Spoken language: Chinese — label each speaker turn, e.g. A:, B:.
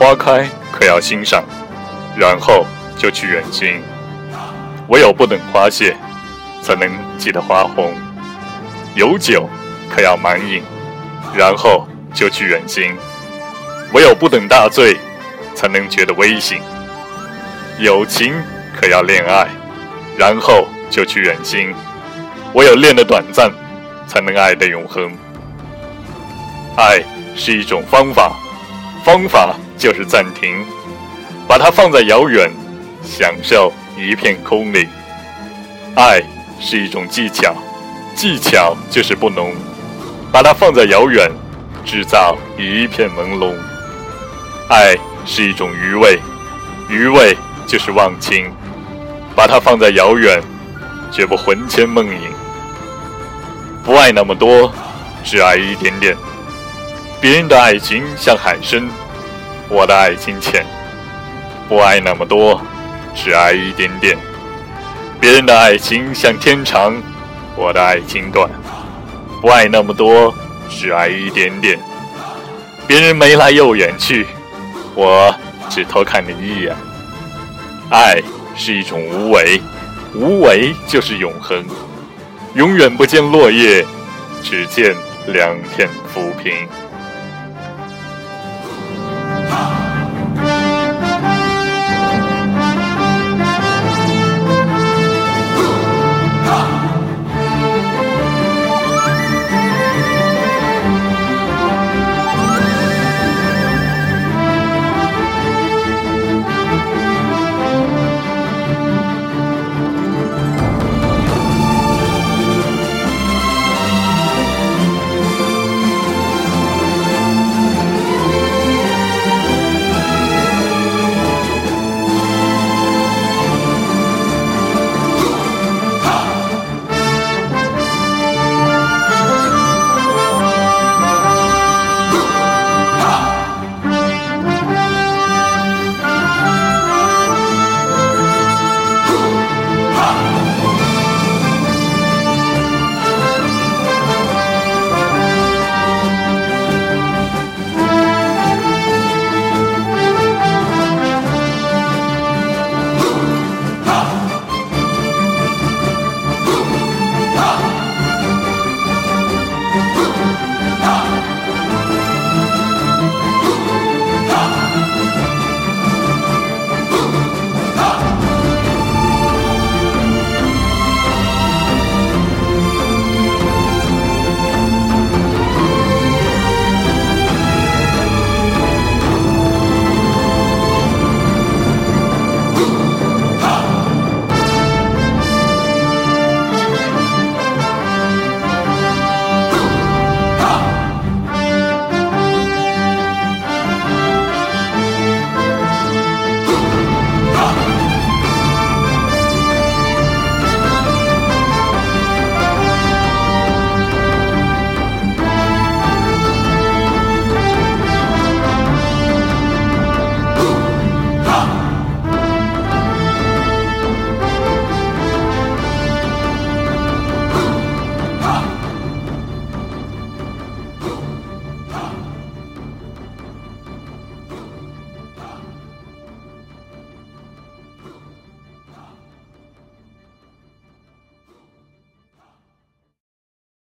A: 花开，可要欣赏，然后就去远行。唯有不等花谢，才能记得花红。有酒，可要满饮，然后就去远行。唯有不等大醉，才能觉得微醒。有情，可要恋爱，然后就去远行。唯有恋的短暂，才能爱的永恒。爱是一种方法，方法就是暂停，把它放在遥远，享受一片空灵。爱是一种技巧，技巧就是不浓，把它放在遥远，制造一片朦胧。爱是一种余味，余味就是忘情，把它放在遥远，绝不魂牵梦萦。不爱那么多，只爱一点点。别人的爱情像海参，我的爱情浅。不爱那么多，只爱一点点。别人的爱情像天长，我的爱情短。不爱那么多，只爱一点点。别人眉来又远去，我只偷看你一眼。爱是一种无为，无为就是永恒。永远不见落叶，只见两片浮萍。